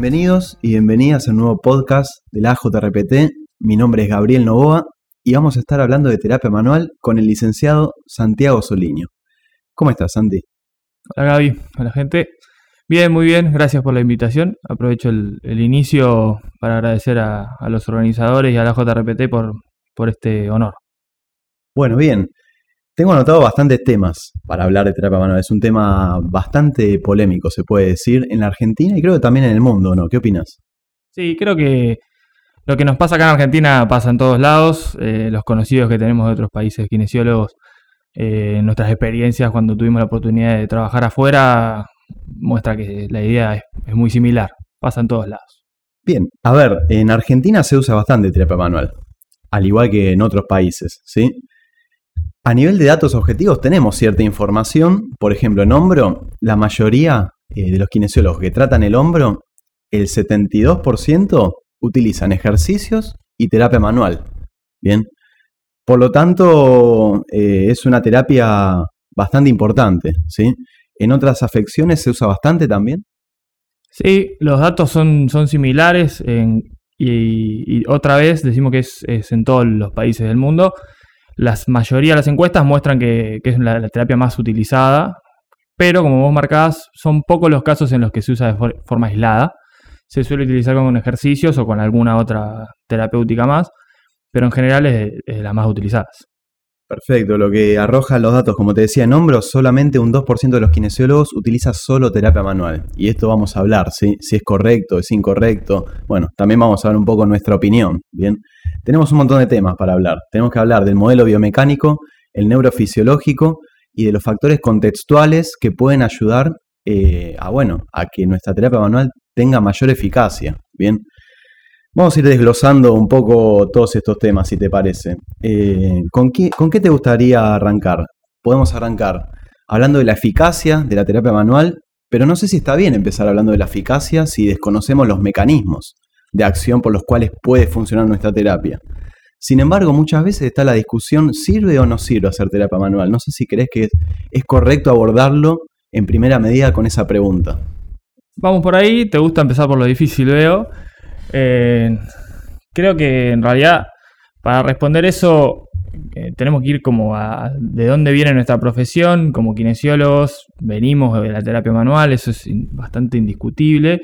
Bienvenidos y bienvenidas a un nuevo podcast de la AJRPT. Mi nombre es Gabriel Novoa y vamos a estar hablando de terapia manual con el licenciado Santiago Soliño. ¿Cómo estás, Santi? Hola Gaby, hola gente. Bien, muy bien, gracias por la invitación. Aprovecho el, inicio para agradecer a, los organizadores y a la JRPT por, por este honor. Bueno, bien. Tengo anotado bastantes temas para hablar de terapia manual. Es un tema bastante polémico, se puede decir, en la Argentina y creo que también en el mundo, ¿no? ¿Qué opinas? Sí, creo que lo que nos pasa acá en Argentina pasa en todos lados. Eh, los conocidos que tenemos de otros países kinesiólogos, eh, nuestras experiencias cuando tuvimos la oportunidad de trabajar afuera, muestra que la idea es, es muy similar. Pasa en todos lados. Bien, a ver, en Argentina se usa bastante terapia manual, al igual que en otros países, ¿sí? A nivel de datos objetivos tenemos cierta información, por ejemplo, en hombro, la mayoría eh, de los kinesiólogos que tratan el hombro, el 72% utilizan ejercicios y terapia manual. Bien, por lo tanto, eh, es una terapia bastante importante, ¿sí? ¿En otras afecciones se usa bastante también? Sí, los datos son, son similares y, otra vez decimos que es, es en todos los países del mundo. La mayoría de las encuestas muestran que, es la, terapia más utilizada, pero como vos marcás, son pocos los casos en los que se usa de forma aislada. Se suele utilizar con ejercicios o con alguna otra terapéutica más, pero en general es, las más utilizadas. Perfecto, lo que arroja los datos, como te decía en hombros, solamente un 2% de los kinesiólogos utiliza solo terapia manual. Y esto vamos a hablar, ¿sí? si es correcto, es incorrecto. Bueno, también vamos a hablar un poco nuestra opinión, ¿bien? Tenemos un montón de temas para hablar. Tenemos que hablar del modelo biomecánico, el neurofisiológico y de los factores contextuales que pueden ayudar eh, a, bueno, a que nuestra terapia manual tenga mayor eficacia, ¿bien? Vamos a ir desglosando un poco todos estos temas, si te parece. Eh, ¿con, qué, ¿Con qué te gustaría arrancar? Podemos arrancar hablando de la eficacia de la terapia manual, pero no sé si está bien empezar hablando de la eficacia si desconocemos los mecanismos de acción por los cuales puede funcionar nuestra terapia. Sin embargo, muchas veces está la discusión, ¿sirve o no sirve hacer terapia manual? No sé si crees que es correcto abordarlo en primera medida con esa pregunta. Vamos por ahí, te gusta empezar por lo difícil, veo. Eh, creo que en realidad para responder eso eh, tenemos que ir como a de dónde viene nuestra profesión, como kinesiólogos, venimos de la terapia manual, eso es bastante indiscutible.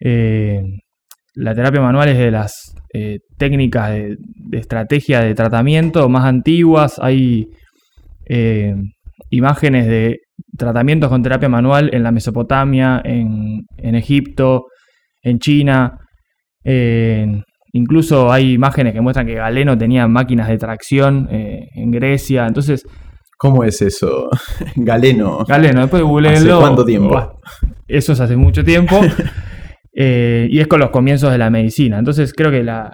Eh, la terapia manual es de las técnicas de, estrategia de tratamiento más antiguas, hay imágenes de tratamientos con terapia manual en la Mesopotamia, en, en Egipto, en China, incluso hay imágenes que muestran que Galeno tenía máquinas de tracción eh, en Grecia. Entonces. ¿Cómo es eso? Galeno. Galeno, después de ¿Hace cuánto tiempo? eso es hace mucho tiempo. Eh, y es con los comienzos de la medicina. Entonces creo que la,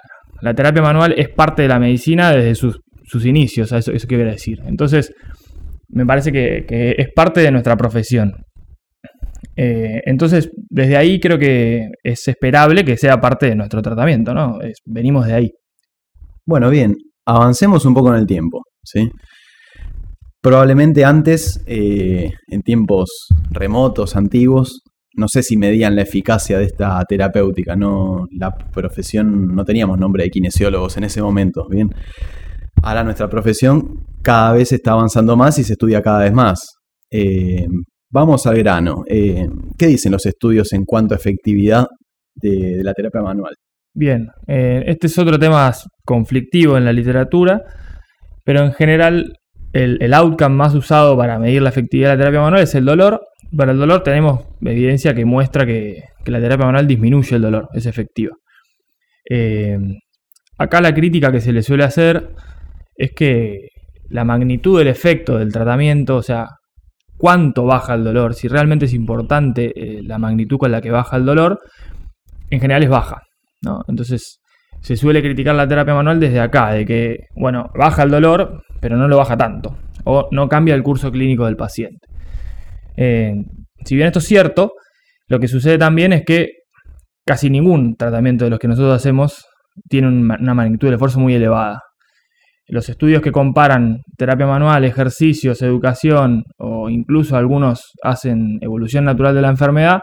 terapia manual es parte de la medicina desde sus, inicios, eso, eso quiero decir. Entonces, me parece que, es parte de nuestra profesión. Eh, entonces, desde ahí creo que es esperable que sea parte de nuestro tratamiento, ¿no? venimos de ahí. Bueno, bien, avancemos un poco en el tiempo, ¿sí? Probablemente antes, eh, en tiempos remotos, antiguos, no sé si medían la eficacia de esta terapéutica, no, la profesión, no teníamos nombre de kinesiólogos en ese momento, ¿bien? Ahora nuestra profesión cada vez está avanzando más y se estudia cada vez más. Eh, Vamos al grano. Eh, ¿Qué dicen los estudios en cuanto a efectividad de, la terapia manual? Bien, eh, este es otro tema conflictivo en la literatura, pero en general el, outcome más usado para medir la efectividad de la terapia manual es el dolor. Para el dolor tenemos evidencia que muestra que, la terapia manual disminuye el dolor, es efectiva. Eh, acá la crítica que se le suele hacer es que la magnitud del efecto del tratamiento, o sea, cuánto baja el dolor, si realmente es importante eh, la magnitud con la que baja el dolor, en general es baja. ¿no? Entonces se suele criticar la terapia manual desde acá, de que, bueno, baja el dolor, pero no lo baja tanto, o no cambia el curso clínico del paciente. Eh, si bien esto es cierto, lo que sucede también es que casi ningún tratamiento de los que nosotros hacemos tiene una magnitud de esfuerzo muy elevada los estudios que comparan terapia manual, ejercicios, educación o incluso algunos hacen evolución natural de la enfermedad,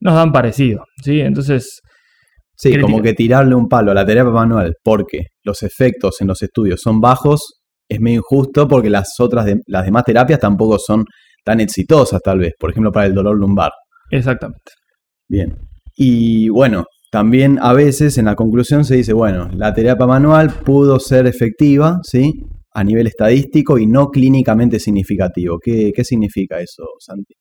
nos dan parecido, ¿sí? Entonces... Sí, como que tirarle un palo a la terapia manual porque los efectos en los estudios son bajos es medio injusto porque las otras, las demás terapias tampoco son tan exitosas tal vez, por ejemplo para el dolor lumbar. Exactamente. Bien. Y bueno, también a veces en la conclusión se dice, bueno, la terapia manual pudo ser efectiva, ¿sí? A nivel estadístico y no clínicamente significativo. ¿Qué, significa eso, Santi?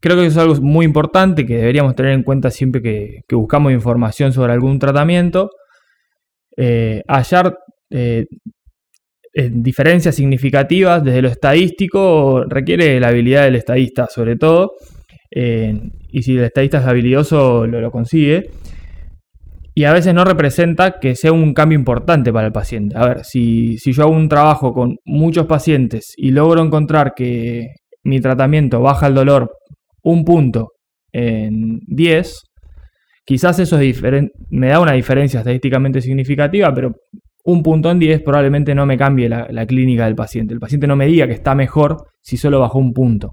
Creo que eso es algo muy importante que deberíamos tener en cuenta siempre que, buscamos información sobre algún tratamiento. Eh, hallar eh, diferencias significativas desde lo estadístico requiere la habilidad del estadista, sobre todo. Y si el estadista es habilidoso, lo, consigue. Y a veces no representa que sea un cambio importante para el paciente. A ver, si, yo hago un trabajo con muchos pacientes y logro encontrar que mi tratamiento baja el dolor un punto en 10, quizás eso es me da una diferencia estadísticamente significativa, pero un punto en 10 probablemente no me cambie la, clínica del paciente. El paciente no me diga que está mejor si solo bajó un punto.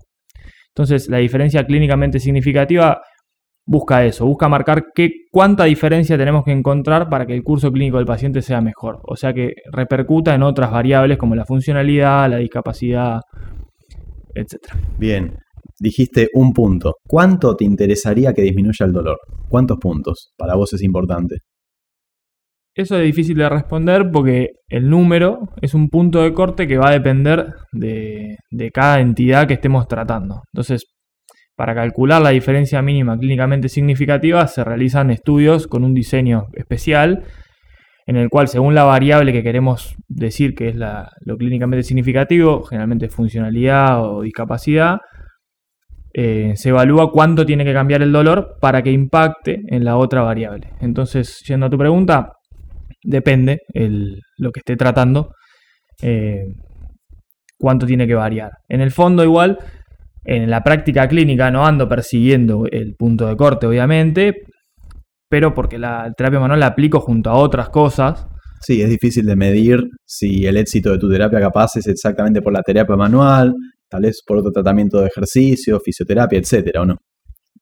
Entonces, la diferencia clínicamente significativa busca eso, busca marcar qué, cuánta diferencia tenemos que encontrar para que el curso clínico del paciente sea mejor. O sea, que repercuta en otras variables como la funcionalidad, la discapacidad, etc. Bien, dijiste un punto. ¿Cuánto te interesaría que disminuya el dolor? ¿Cuántos puntos? Para vos es importante. Eso es difícil de responder porque el número es un punto de corte que va a depender de, cada entidad que estemos tratando. Entonces, para calcular la diferencia mínima clínicamente significativa se realizan estudios con un diseño especial en el cual según la variable que queremos decir que es lo clínicamente significativo, generalmente funcionalidad o discapacidad, eh, se evalúa cuánto tiene que cambiar el dolor para que impacte en la otra variable. Entonces, yendo a tu pregunta, depende lo que esté tratando, eh, cuánto tiene que variar. En el fondo igual, en la práctica clínica no ando persiguiendo el punto de corte, obviamente, pero porque la terapia manual la aplico junto a otras cosas. Sí, es difícil de medir si el éxito de tu terapia capaz es exactamente por la terapia manual, tal vez por otro tratamiento de ejercicio, fisioterapia, etcétera, ¿o no?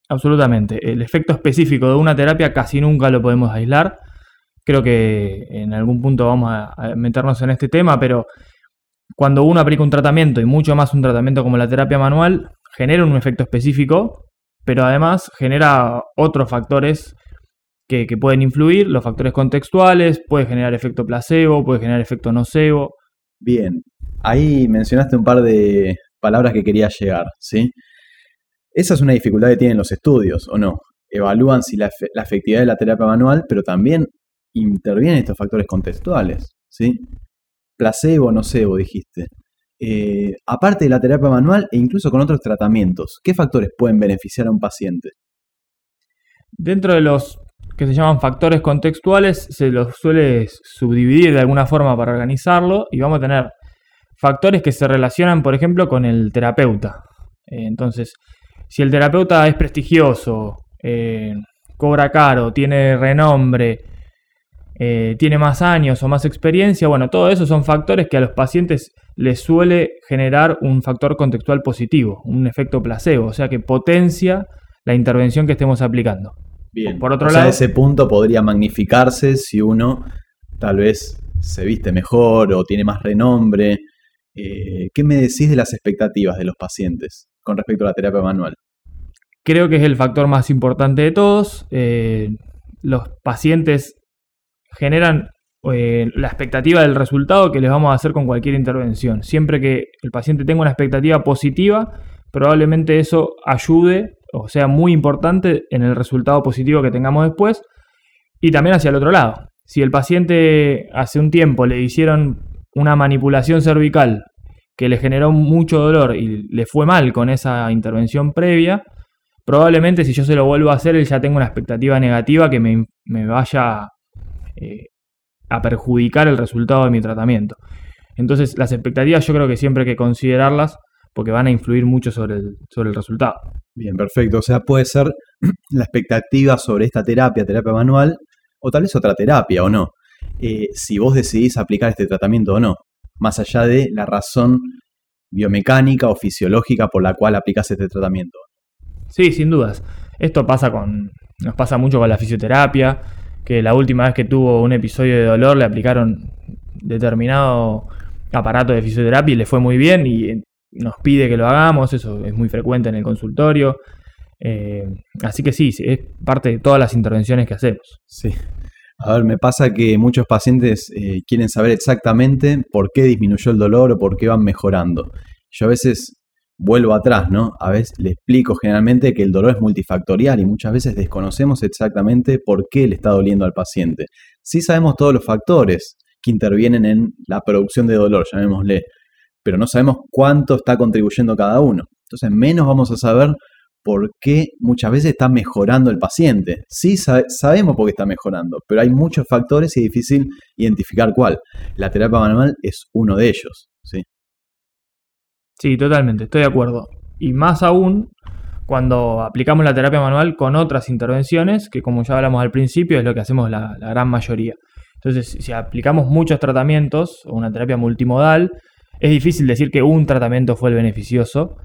Absolutamente. El efecto específico de una terapia casi nunca lo podemos aislar Creo que en algún punto vamos a, meternos en este tema, pero cuando uno aplica un tratamiento y mucho más un tratamiento como la terapia manual, genera un efecto específico, pero además genera otros factores que, pueden influir, los factores contextuales, puede generar efecto placebo, puede generar efecto nocebo. Bien, ahí mencionaste un par de palabras que quería llegar, ¿sí? Esa es una dificultad que tienen los estudios, ¿o no? Evalúan si la, efectividad de la terapia manual, pero también intervienen estos factores contextuales, ¿sí? Placebo, nocebo, dijiste. Eh, aparte de la terapia manual e incluso con otros tratamientos, ¿qué factores pueden beneficiar a un paciente? Dentro de los que se llaman factores contextuales, se los suele subdividir de alguna forma para organizarlo y vamos a tener factores que se relacionan, por ejemplo, con el terapeuta. Eh, entonces, si el terapeuta es prestigioso, eh, cobra caro, tiene renombre, eh, tiene más años o más experiencia, bueno, todo eso son factores que a los pacientes les suele generar un factor contextual positivo, un efecto placebo, o sea que potencia la intervención que estemos aplicando. Bien, por otro lado, ese punto podría magnificarse si uno tal vez se viste mejor o tiene más renombre. Eh, ¿Qué me decís de las expectativas de los pacientes con respecto a la terapia manual? Creo que es el factor más importante de todos. Eh, los pacientes generan eh, la expectativa del resultado que les vamos a hacer con cualquier intervención. Siempre que el paciente tenga una expectativa positiva, probablemente eso ayude o sea muy importante en el resultado positivo que tengamos después. Y también hacia el otro lado. Si el paciente hace un tiempo le hicieron una manipulación cervical que le generó mucho dolor y le fue mal con esa intervención previa, probablemente si yo se lo vuelvo a hacer, él ya tenga una expectativa negativa que me, me vaya eh, a perjudicar el resultado de mi tratamiento. Entonces, las expectativas yo creo que siempre hay que considerarlas porque van a influir mucho sobre el, sobre el resultado. Bien, perfecto. O sea, puede ser la expectativa sobre esta terapia, terapia manual, o tal vez otra terapia o no. Eh, si vos decidís aplicar este tratamiento o no, más allá de la razón biomecánica o fisiológica por la cual aplicás este tratamiento. Sí, sin dudas. Esto pasa con, nos pasa mucho con la fisioterapia, que la última vez que tuvo un episodio de dolor le aplicaron determinado aparato de fisioterapia y le fue muy bien y nos pide que lo hagamos, eso es muy frecuente en el consultorio. Eh, así que sí, es parte de todas las intervenciones que hacemos. Sí. A ver, me pasa que muchos pacientes eh, quieren saber exactamente por qué disminuyó el dolor o por qué van mejorando. Yo a veces vuelvo atrás, ¿no? A veces le explico generalmente que el dolor es multifactorial y muchas veces desconocemos exactamente por qué le está doliendo al paciente. Sí sabemos todos los factores que intervienen en la producción de dolor, llamémosle, pero no sabemos cuánto está contribuyendo cada uno. Entonces, menos vamos a saber por qué muchas veces está mejorando el paciente. Sí sabemos por qué está mejorando, pero hay muchos factores y es difícil identificar cuál. La terapia manual es uno de ellos. ¿sí? Sí, totalmente, estoy de acuerdo. Y más aún cuando aplicamos la terapia manual con otras intervenciones, que como ya hablamos al principio, es lo que hacemos la, gran mayoría. Entonces, si aplicamos muchos tratamientos o una terapia multimodal, es difícil decir que un tratamiento fue el beneficioso.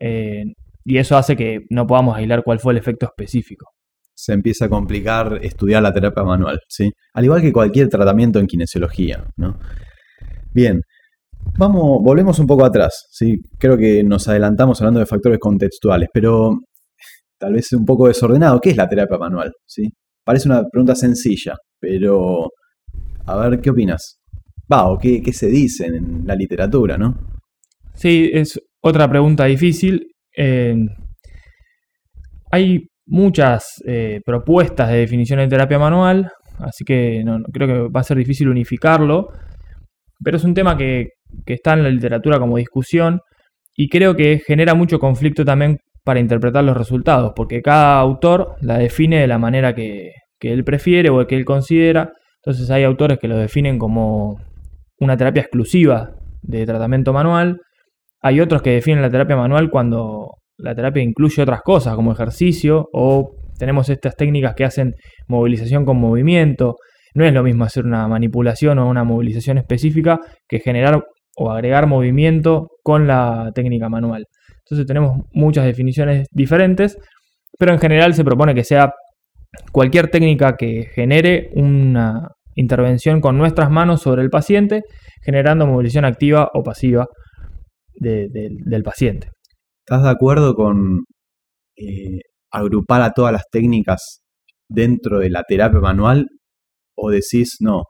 Eh, y eso hace que no podamos aislar cuál fue el efecto específico. Se empieza a complicar estudiar la terapia manual, ¿sí? Al igual que cualquier tratamiento en kinesiología, ¿no? Bien, vamos, volvemos un poco atrás, ¿sí? Creo que nos adelantamos hablando de factores contextuales, pero tal vez un poco desordenado. ¿Qué es la terapia manual? ¿Sí? Parece una pregunta sencilla, pero a ver, ¿qué opinas? Va, o qué, qué se dice en la literatura, ¿no? Sí, es otra pregunta difícil hay muchas eh, propuestas de definición de terapia manual, así que no, creo que va a ser difícil unificarlo, pero es un tema que, está en la literatura como discusión y creo que genera mucho conflicto también para interpretar los resultados, porque cada autor la define de la manera que, que él prefiere o que él considera. Entonces hay autores que lo definen como una terapia exclusiva de tratamiento manual, hay otros que definen la terapia manual cuando la terapia incluye otras cosas, como ejercicio, o tenemos estas técnicas que hacen movilización con movimiento. No es lo mismo hacer una manipulación o una movilización específica que generar o agregar movimiento con la técnica manual. Entonces tenemos muchas definiciones diferentes, pero en general se propone que sea cualquier técnica que genere una intervención con nuestras manos sobre el paciente, generando movilización activa o pasiva del paciente. ¿Estás de acuerdo con eh, agrupar a todas las técnicas dentro de la terapia manual o decís no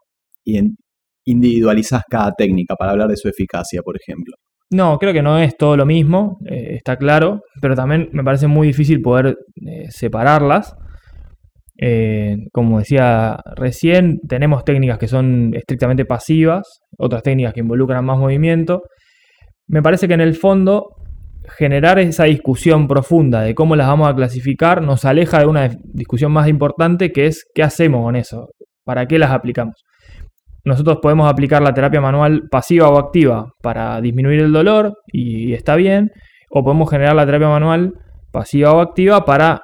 individualizás cada técnica para hablar de su eficacia, por ejemplo? No, creo que no es todo lo mismo, eh, está claro, pero también me parece muy difícil poder eh, separarlas. como decía recién, tenemos técnicas que son estrictamente pasivas, otras técnicas que involucran más movimiento, me parece que en el fondo generar esa discusión profunda de cómo las vamos a clasificar nos aleja de una discusión más importante que es qué hacemos con eso, para qué las aplicamos. Nosotros podemos aplicar la terapia manual pasiva o activa para disminuir el dolor y está bien, o podemos generar la terapia manual pasiva o activa para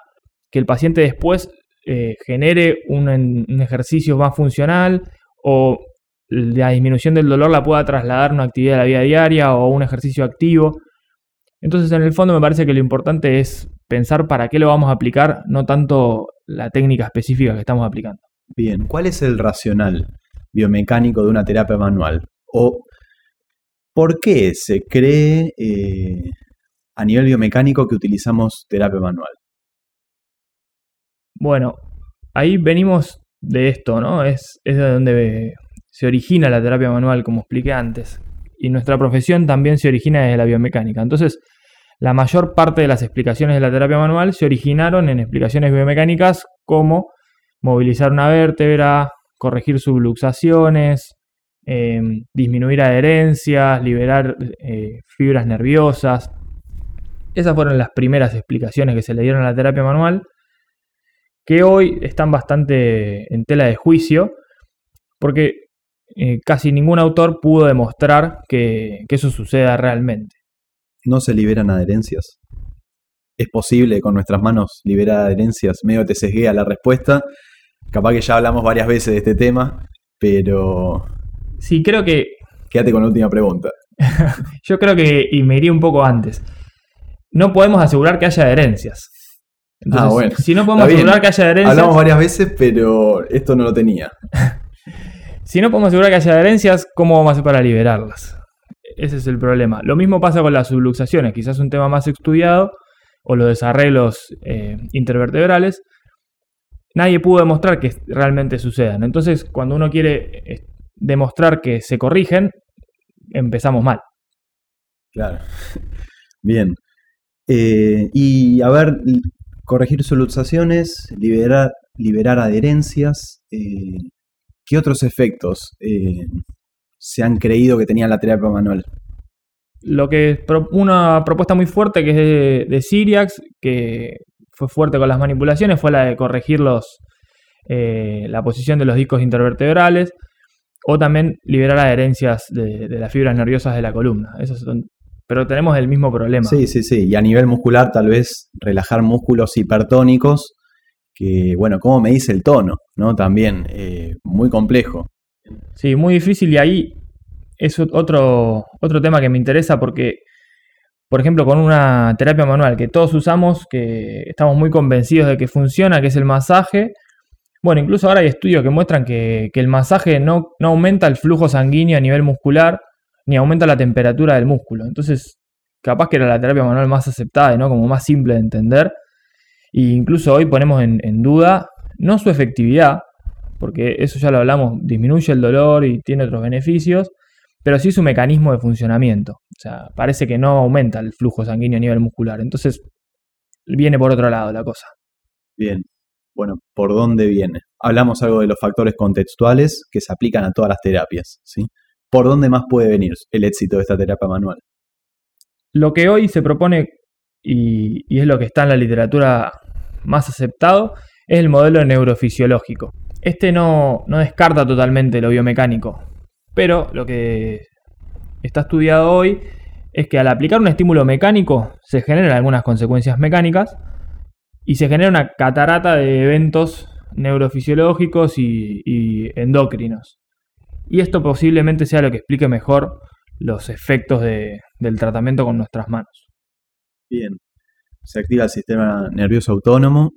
que el paciente después eh, genere un, un ejercicio más funcional o la disminución del dolor la pueda trasladar a una actividad de la vida diaria o un ejercicio activo. Entonces, en el fondo me parece que lo importante es pensar para qué lo vamos a aplicar, no tanto la técnica específica que estamos aplicando. Bien, ¿cuál es el racional biomecánico de una terapia manual? ¿O por qué se cree eh, a nivel biomecánico que utilizamos terapia manual? Bueno, ahí venimos de esto, ¿no? Es, es de donde se origina la terapia manual, como expliqué antes. Y nuestra profesión también se origina desde la biomecánica. Entonces, la mayor parte de las explicaciones de la terapia manual se originaron en explicaciones biomecánicas como movilizar una vértebra, corregir subluxaciones, em, disminuir adherencias, liberar eh, fibras nerviosas. Esas fueron las primeras explicaciones que se le dieron a la terapia manual, que hoy están bastante en tela de juicio, porque eh, casi ningún autor pudo demostrar que, eso suceda realmente. ¿No se liberan adherencias? ¿Es posible con nuestras manos liberar adherencias? Medio te sesguea la respuesta. Capaz que ya hablamos varias veces de este tema, pero... Sí, creo que... Quédate con la última pregunta. Yo creo que, y me iría un poco antes, no podemos asegurar que haya adherencias. Entonces, Ah, bueno. si no podemos asegurar que haya herencias, Hablamos varias veces, pero esto no lo tenía. si no podemos asegurar que haya herencias, ¿cómo vamos a hacer para liberarlas? Ese es el problema. Lo mismo pasa con las subluxaciones, quizás un tema más estudiado, o los desarreglos eh, intervertebrales. Nadie pudo demostrar que realmente sucedan. Entonces, cuando uno quiere eh, demostrar que se corrigen, empezamos mal. Claro. Bien. Eh, y a ver, corregir subluxaciones, liberar, liberar adherencias. eh, ¿Qué otros efectos eh, se han creído que tenía la terapia manual? Lo que pro- una propuesta muy fuerte que es de, de Syriax, que fue fuerte con las manipulaciones, fue la de corregir los, eh, la posición de los discos intervertebrales o también liberar adherencias de, de las fibras nerviosas de la columna. Esos son- pero tenemos el mismo problema. Sí, sí, sí. Y a nivel muscular, tal vez relajar músculos hipertónicos, que, bueno, como me dice el tono, ¿no? También, eh, muy complejo. Sí, muy difícil y ahí es ot- otro, otro tema que me interesa porque, por ejemplo, con una terapia manual que todos usamos, que estamos muy convencidos de que funciona, que es el masaje. Bueno, incluso ahora hay estudios que muestran que, el masaje no, aumenta el flujo sanguíneo a nivel muscular, ni aumenta la temperatura del músculo. Entonces, capaz que era la terapia manual más aceptada, ¿no? Como más simple de entender. E incluso hoy ponemos en duda no su efectividad, porque eso ya lo hablamos, disminuye el dolor y tiene otros beneficios, pero sí su mecanismo de funcionamiento. O sea, parece que no aumenta el flujo sanguíneo a nivel muscular. Entonces, viene por otro lado la cosa. Bien. Bueno, ¿por dónde viene? Hablamos algo de los factores contextuales que se aplican a todas las terapias, ¿sí? ¿Por dónde más puede venir el éxito de esta terapia manual? Lo que hoy se propone, y, y es lo que está en la literatura más aceptado, es el modelo neurofisiológico. Este no, no descarta totalmente lo biomecánico, pero lo que está estudiado hoy es que al aplicar un estímulo mecánico se generan algunas consecuencias mecánicas y se genera una catarata de eventos neurofisiológicos y, y endocrinos. Y esto posiblemente sea lo que explique mejor los efectos de- del tratamiento con nuestras manos. Bien. Se activa el sistema nervioso autónomo.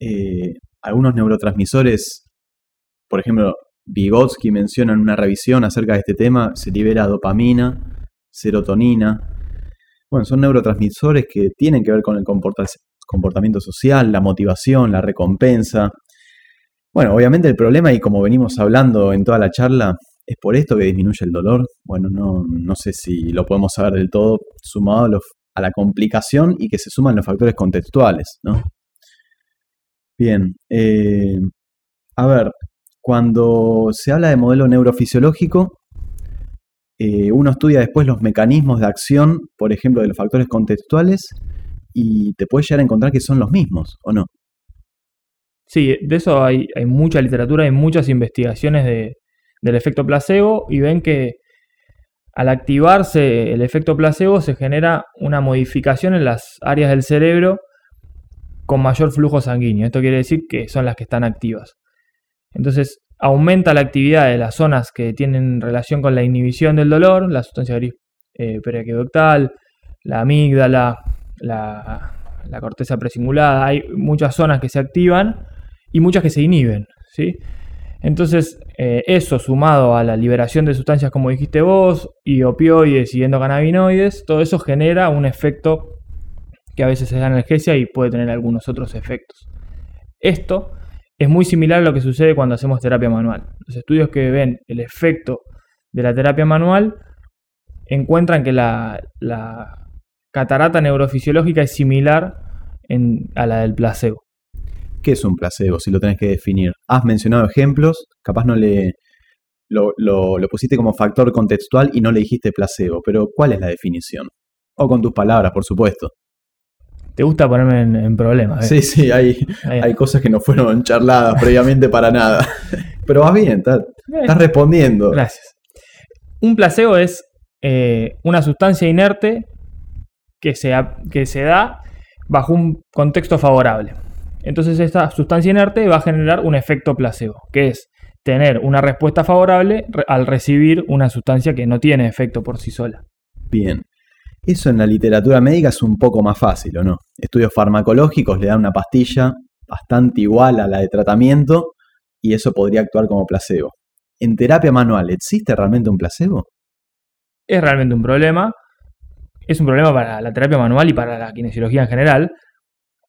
eh, algunos neurotransmisores, por ejemplo, Vygotsky menciona en una revisión acerca de este tema, se libera dopamina, serotonina. Bueno, son neurotransmisores que tienen que ver con el comporta- comportamiento social, la motivación, la recompensa. Bueno, obviamente el problema, y como venimos hablando en toda la charla, es por esto que disminuye el dolor. Bueno, no, no sé si lo podemos saber del todo, sumado a la complicación y que se suman los factores contextuales, ¿no? Bien, eh, a ver, cuando se habla de modelo neurofisiológico, eh, uno estudia después los mecanismos de acción, por ejemplo, de los factores contextuales, y te puedes llegar a encontrar que son los mismos, ¿o no? Sí, de eso hay, hay mucha literatura, hay muchas investigaciones de- del efecto placebo y ven que al activarse el efecto placebo se genera una modificación en las áreas del cerebro con mayor flujo sanguíneo. Esto quiere decir que son las que están activas. Entonces aumenta la actividad de las zonas que tienen relación con la inhibición del dolor, la sustancia gris eh, periaqueductal, la amígdala, la, la corteza precingulada. Hay muchas zonas que se activan y muchas que se inhiben. ¿sí? Entonces, eh, eso sumado a la liberación de sustancias como dijiste vos, y opioides y endocannabinoides, todo eso genera un efecto que a veces es analgesia y puede tener algunos otros efectos. Esto es muy similar a lo que sucede cuando hacemos terapia manual. Los estudios que ven el efecto de la terapia manual encuentran que la, catarata neurofisiológica es similar a la del placebo. ¿Qué es un placebo? Si lo tenés que definir. Has mencionado ejemplos, capaz no le lo pusiste como factor contextual y no le dijiste placebo, pero ¿cuál es la definición? O con tus palabras, por supuesto. Te gusta ponerme en, en problemas. ¿eh? Sí, sí, hay, hay cosas que no fueron charladas previamente para nada. Pero vas bien, estás, Eh, estás respondiendo. Gracias. Un placebo es eh, una sustancia inerte que se, que se da bajo un contexto favorable. Entonces esta sustancia inerte va a generar un efecto placebo, que es tener una respuesta favorable al recibir una sustancia que no tiene efecto por sí sola. Bien. Eso en la literatura médica es un poco más fácil, ¿o no? Estudios farmacológicos le dan una pastilla bastante igual a la de tratamiento y eso podría actuar como placebo. En terapia manual, ¿existe realmente un placebo? Es realmente un problema. Es un problema para la terapia manual y para la kinesiología en general.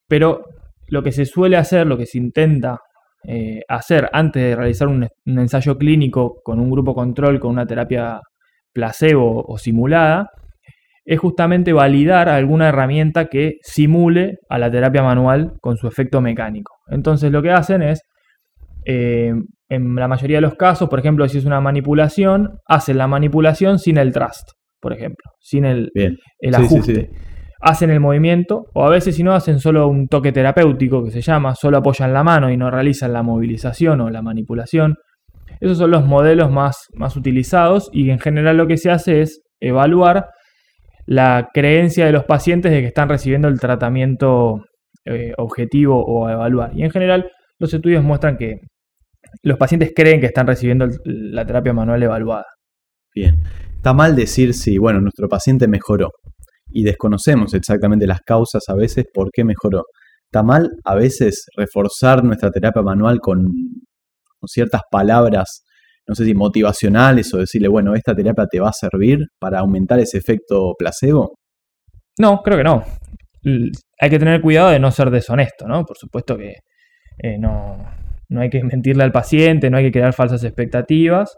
Pero lo que se suele hacer, lo que se intenta eh, hacer antes de realizar un, un, ensayo clínico con un grupo control, con una terapia placebo o simulada, es justamente validar alguna herramienta que simule a la terapia manual con su efecto mecánico. Entonces lo que hacen es, eh, en la mayoría de los casos, por ejemplo, si es una manipulación, hacen la manipulación sin el trust, por ejemplo, sin el, el ajuste. Hacen el movimiento, o a veces si no, hacen solo un toque terapéutico que se llama, solo apoyan la mano y no realizan la movilización o la manipulación. Esos son los modelos más, más utilizados y en general lo que se hace es evaluar la creencia de los pacientes de que están recibiendo el tratamiento eh, objetivo o a evaluar. Y en general los estudios muestran que los pacientes creen que están recibiendo la terapia manual evaluada. Bien, está mal decir si, bueno, nuestro paciente mejoró y desconocemos exactamente las causas a veces por qué mejoró. Está mal a veces reforzar nuestra terapia manual con, con ciertas palabras no sé si motivacionales o decirle, bueno, esta terapia te va a servir para aumentar ese efecto placebo? No, creo que no. Hay que tener cuidado de no ser deshonesto, ¿no? Por supuesto que eh, no, no hay que mentirle al paciente, no hay que crear falsas expectativas.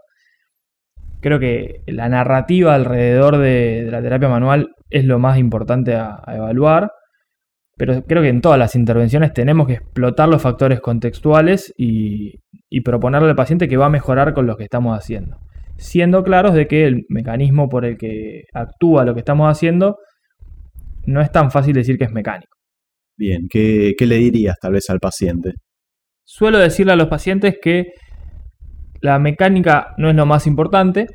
Creo que la narrativa alrededor de, la terapia manual es lo más importante a evaluar. Pero creo que en todas las intervenciones tenemos que explotar los factores contextuales y, proponerle al paciente que va a mejorar con lo que estamos haciendo. Siendo claros de que el mecanismo por el que actúa lo que estamos haciendo no es tan fácil decir que es mecánico. Bien, ¿qué, qué le dirías tal vez al paciente? Suelo decirle a los pacientes que la mecánica no es lo más importante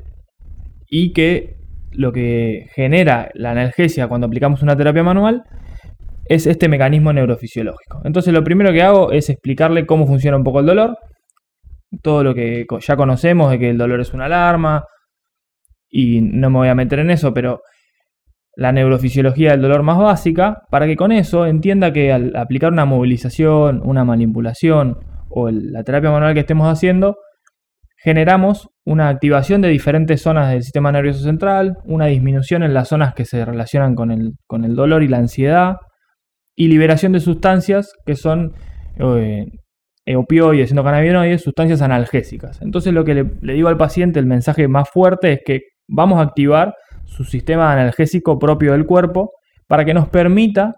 y que lo que genera la analgesia cuando aplicamos una terapia manual es este mecanismo neurofisiológico. Entonces lo primero que hago es explicarle cómo funciona un poco el dolor, todo lo que ya conocemos de que el dolor es una alarma, y no me voy a meter en eso, pero la neurofisiología del dolor más básica, para que con eso entienda que al aplicar una movilización, una manipulación o la terapia manual que estemos haciendo, generamos una activación de diferentes zonas del sistema nervioso central, una disminución en las zonas que se relacionan con el, con el dolor y la ansiedad, y liberación de sustancias que son eh, opioides, endocannabinoides, sustancias analgésicas. Entonces lo que le, digo al paciente, el mensaje más fuerte es que vamos a activar su sistema analgésico propio del cuerpo para que nos permita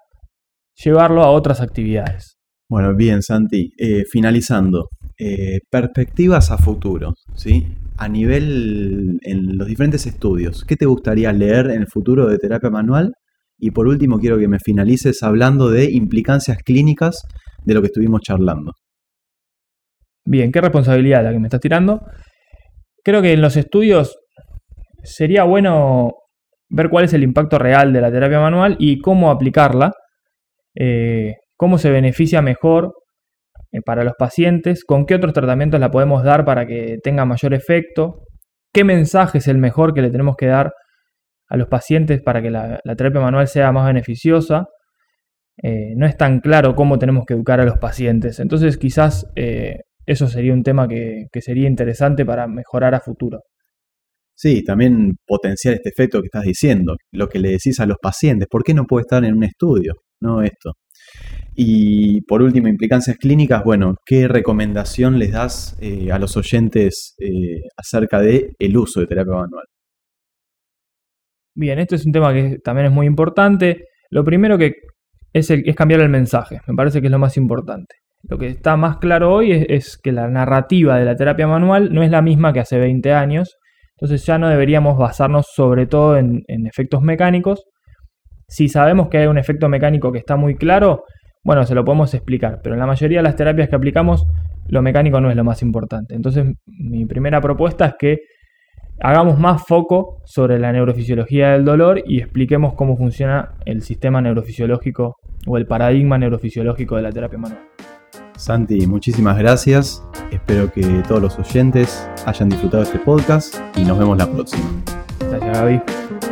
llevarlo a otras actividades. Bueno, bien, Santi. Eh, finalizando, eh, perspectivas a futuro, ¿sí? A nivel en los diferentes estudios, ¿qué te gustaría leer en el futuro de terapia manual y por último, quiero que me finalices hablando de implicancias clínicas de lo que estuvimos charlando. Bien, qué responsabilidad la que me estás tirando. Creo que en los estudios sería bueno ver cuál es el impacto real de la terapia manual y cómo aplicarla, eh, cómo se beneficia mejor eh, para los pacientes, con qué otros tratamientos la podemos dar para que tenga mayor efecto, qué mensaje es el mejor que le tenemos que dar a los pacientes para que la, terapia manual sea más beneficiosa. Eh, no es tan claro cómo tenemos que educar a los pacientes. Entonces quizás eh, eso sería un tema que, sería interesante para mejorar a futuro. Sí, también potenciar este efecto que estás diciendo, lo que le decís a los pacientes, ¿por qué no puede estar en un estudio? No esto. Y por último, implicancias clínicas, bueno, ¿qué recomendación les das eh, a los oyentes acerca del el uso de terapia manual? Bien, esto es un tema que también es muy importante. Lo primero que es, es cambiar el mensaje, me parece que es lo más importante. Lo que está más claro hoy es, que la narrativa de la terapia manual no es la misma que hace 20 años, entonces ya no deberíamos basarnos sobre todo en, en efectos mecánicos. Si sabemos que hay un efecto mecánico que está muy claro, bueno, se lo podemos explicar, pero en la mayoría de las terapias que aplicamos, lo mecánico no es lo más importante. Entonces, mi primera propuesta es que hagamos más foco sobre la neurofisiología del dolor y expliquemos cómo funciona el sistema neurofisiológico o el paradigma neurofisiológico de la terapia manual. Santi, muchísimas gracias. Espero que todos los oyentes hayan disfrutado este podcast y nos vemos la próxima. Gracias, Gaby.